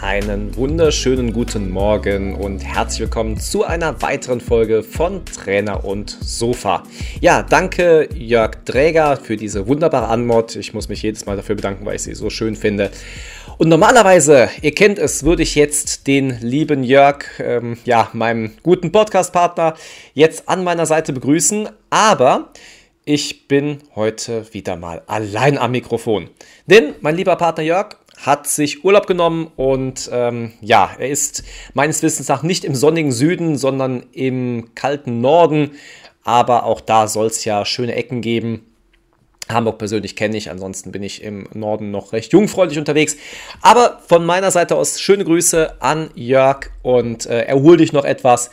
Einen wunderschönen guten Morgen und herzlich willkommen zu einer weiteren Folge von Trainer und Sofa. Ja, danke Jörg Dräger für diese wunderbare Anmod. Ich muss mich jedes Mal dafür bedanken, weil ich sie so schön finde. Und normalerweise, ihr kennt es, würde ich jetzt den lieben Jörg, ähm, ja, meinem guten Podcast-Partner, jetzt an meiner Seite begrüßen. Aber ich bin heute wieder mal allein am Mikrofon. Denn mein lieber Partner Jörg hat sich Urlaub genommen und ähm, ja, er ist meines Wissens nach nicht im sonnigen Süden, sondern im kalten Norden. Aber auch da soll es ja schöne Ecken geben. Hamburg persönlich kenne ich, ansonsten bin ich im Norden noch recht jungfräulich unterwegs. Aber von meiner Seite aus schöne Grüße an Jörg und äh, erhol dich noch etwas.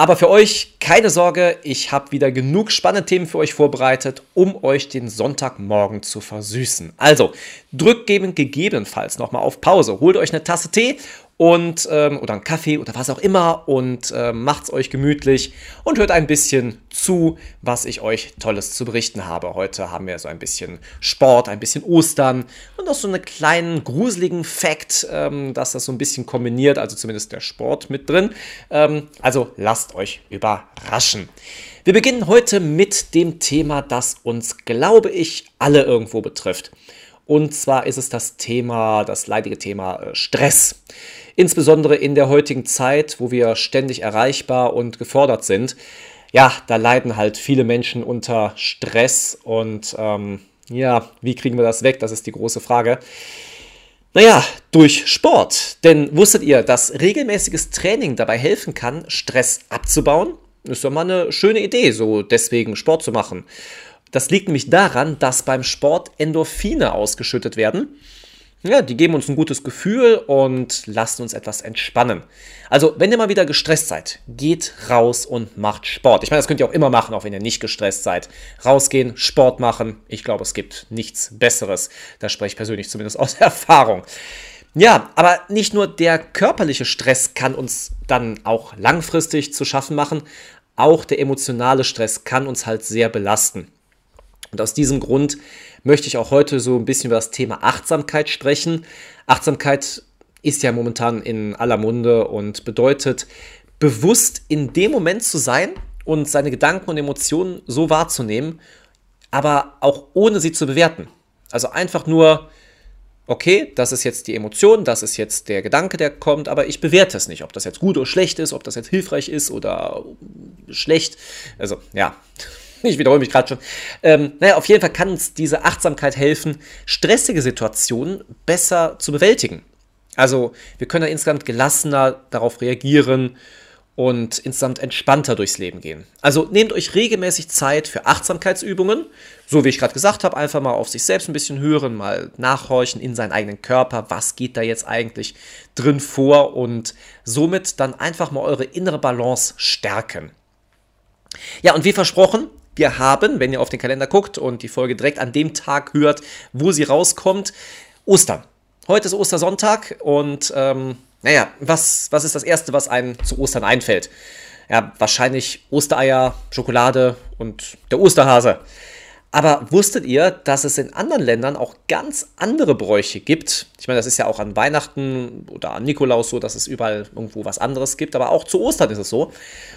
Aber für euch keine Sorge, ich habe wieder genug spannende Themen für euch vorbereitet, um euch den Sonntagmorgen zu versüßen. Also drückt gegebenenfalls nochmal auf Pause, holt euch eine Tasse Tee und ähm, oder einen Kaffee oder was auch immer und äh, macht's euch gemütlich und hört ein bisschen zu, was ich euch Tolles zu berichten habe. Heute haben wir so ein bisschen Sport, ein bisschen Ostern und noch so einen kleinen gruseligen Fact, ähm, dass das so ein bisschen kombiniert, also zumindest der Sport mit drin. Ähm, also lasst euch überraschen. Wir beginnen heute mit dem Thema, das uns, glaube ich, alle irgendwo betrifft. Und zwar ist es das Thema, das leidige Thema äh, Stress. Insbesondere in der heutigen Zeit, wo wir ständig erreichbar und gefordert sind. Ja, da leiden halt viele Menschen unter Stress und ähm, ja, wie kriegen wir das weg? Das ist die große Frage. Naja, durch Sport. Denn wusstet ihr, dass regelmäßiges Training dabei helfen kann, Stress abzubauen? Ist doch mal eine schöne Idee, so deswegen Sport zu machen. Das liegt nämlich daran, dass beim Sport Endorphine ausgeschüttet werden ja, die geben uns ein gutes Gefühl und lassen uns etwas entspannen. Also, wenn ihr mal wieder gestresst seid, geht raus und macht Sport. Ich meine, das könnt ihr auch immer machen, auch wenn ihr nicht gestresst seid. Rausgehen, Sport machen. Ich glaube, es gibt nichts Besseres. Da spreche ich persönlich zumindest aus Erfahrung. Ja, aber nicht nur der körperliche Stress kann uns dann auch langfristig zu schaffen machen, auch der emotionale Stress kann uns halt sehr belasten. Und aus diesem Grund möchte ich auch heute so ein bisschen über das Thema Achtsamkeit sprechen. Achtsamkeit ist ja momentan in aller Munde und bedeutet, bewusst in dem Moment zu sein und seine Gedanken und Emotionen so wahrzunehmen, aber auch ohne sie zu bewerten. Also einfach nur, okay, das ist jetzt die Emotion, das ist jetzt der Gedanke, der kommt, aber ich bewerte es nicht, ob das jetzt gut oder schlecht ist, ob das jetzt hilfreich ist oder schlecht. Also ja, ich wiederhole mich gerade schon. Ähm, naja, auf jeden Fall kann uns diese Achtsamkeit helfen, stressige Situationen besser zu bewältigen. Also wir können da insgesamt gelassener darauf reagieren und insgesamt entspannter durchs Leben gehen. Also nehmt euch regelmäßig Zeit für Achtsamkeitsübungen. So wie ich gerade gesagt habe, einfach mal auf sich selbst ein bisschen hören, mal nachhorchen in seinen eigenen Körper, was geht da jetzt eigentlich drin vor und somit dann einfach mal eure innere Balance stärken. Ja, und wie versprochen, wir haben, wenn ihr auf den Kalender guckt und die Folge direkt an dem Tag hört, wo sie rauskommt, Ostern. Heute ist Ostersonntag und ähm, naja, was, was ist das Erste, was einem zu Ostern einfällt? Ja, wahrscheinlich Ostereier, Schokolade und der Osterhase. Aber wusstet ihr, dass es in anderen Ländern auch ganz andere Bräuche gibt? Ich meine, das ist ja auch an Weihnachten oder an Nikolaus so, dass es überall irgendwo was anderes gibt, aber auch zu Ostern ist es so.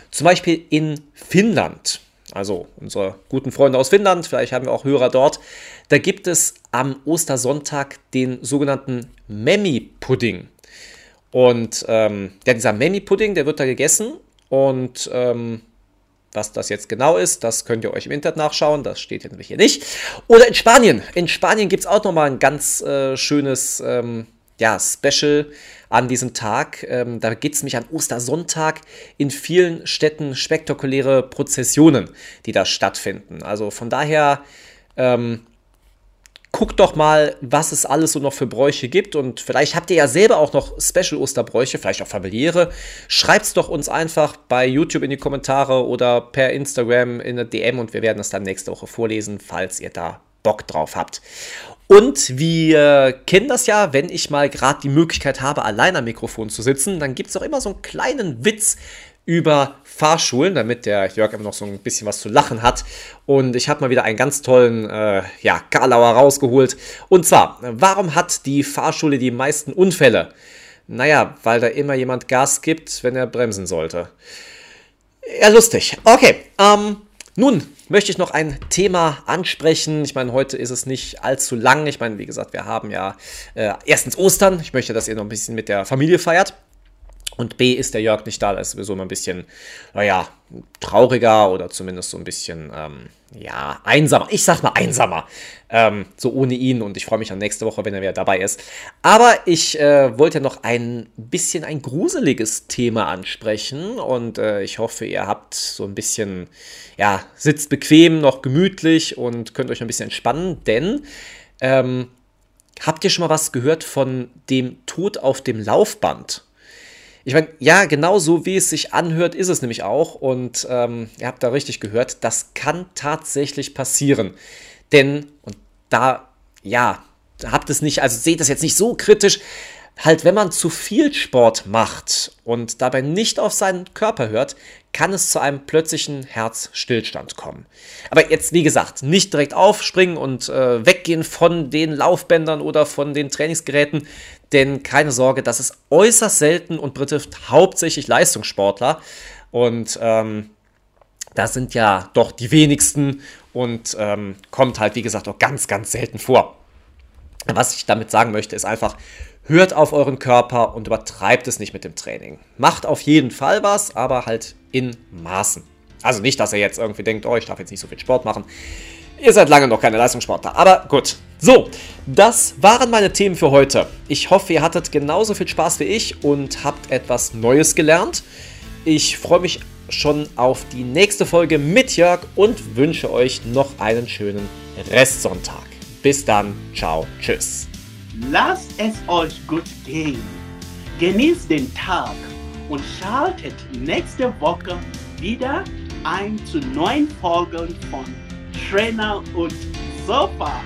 Zum Beispiel in Finnland also unsere guten Freunde aus Finnland, vielleicht haben wir auch Hörer dort, da gibt es am Ostersonntag den sogenannten Memmi-Pudding. Und ähm, ja, dieser Memmi-Pudding, der wird da gegessen und ähm, was das jetzt genau ist, das könnt ihr euch im Internet nachschauen. Das steht nämlich hier nicht. Oder in Spanien. In Spanien gibt es auch nochmal ein ganz äh, schönes ähm, ja, Special an diesem Tag. Ähm, da geht es nämlich an Ostersonntag in vielen Städten spektakuläre Prozessionen, die da stattfinden. Also von daher, ähm, guckt doch mal, was es alles so noch für Bräuche gibt und vielleicht habt ihr ja selber auch noch Special Osterbräuche, vielleicht auch familiäre. Schreibt es doch uns einfach bei YouTube in die Kommentare oder per Instagram in eine DM und wir werden es dann nächste Woche vorlesen, falls ihr da Bock drauf habt. Und wir kennen das ja, wenn ich mal gerade die Möglichkeit habe, allein am Mikrofon zu sitzen, dann gibt es auch immer so einen kleinen Witz, über Fahrschulen, damit der Jörg immer noch so ein bisschen was zu lachen hat. Und ich habe mal wieder einen ganz tollen, äh, ja, Karlauer rausgeholt. Und zwar, warum hat die Fahrschule die meisten Unfälle? Naja, weil da immer jemand Gas gibt, wenn er bremsen sollte. Ja, lustig. Okay, ähm, nun möchte ich noch ein Thema ansprechen. Ich meine, heute ist es nicht allzu lang. Ich meine, wie gesagt, wir haben ja äh, erstens Ostern. Ich möchte, dass ihr noch ein bisschen mit der Familie feiert. Und B ist der Jörg nicht da, da ist sowieso immer ein bisschen, naja, trauriger oder zumindest so ein bisschen, ähm, ja, einsamer. Ich sag mal einsamer. Ähm, so ohne ihn und ich freue mich an nächste Woche, wenn er wieder dabei ist. Aber ich äh, wollte noch ein bisschen ein gruseliges Thema ansprechen und äh, ich hoffe, ihr habt so ein bisschen, ja, sitzt bequem, noch gemütlich und könnt euch ein bisschen entspannen, denn, ähm, habt ihr schon mal was gehört von dem Tod auf dem Laufband? Ich meine, ja, genau so wie es sich anhört, ist es nämlich auch. Und ähm, ihr habt da richtig gehört, das kann tatsächlich passieren. Denn, und da, ja, habt es nicht, also seht das jetzt nicht so kritisch, halt, wenn man zu viel Sport macht und dabei nicht auf seinen Körper hört, kann es zu einem plötzlichen Herzstillstand kommen. Aber jetzt, wie gesagt, nicht direkt aufspringen und äh, weggehen von den Laufbändern oder von den Trainingsgeräten, denn keine Sorge, das ist äußerst selten und betrifft hauptsächlich Leistungssportler. Und ähm, da sind ja doch die wenigsten und ähm, kommt halt, wie gesagt, auch ganz, ganz selten vor. Was ich damit sagen möchte, ist einfach, hört auf euren Körper und übertreibt es nicht mit dem Training. Macht auf jeden Fall was, aber halt in Maßen. Also nicht, dass ihr jetzt irgendwie denkt, oh, ich darf jetzt nicht so viel Sport machen. Ihr seid lange noch keine Leistungssportler, aber gut. So, das waren meine Themen für heute. Ich hoffe, ihr hattet genauso viel Spaß wie ich und habt etwas Neues gelernt. Ich freue mich schon auf die nächste Folge mit Jörg und wünsche euch noch einen schönen Restsonntag. Bis dann, ciao, tschüss. Lasst es euch gut gehen. Genießt den Tag und schaltet nächste Woche wieder ein zu neuen Folgen von Trainer und Sofa.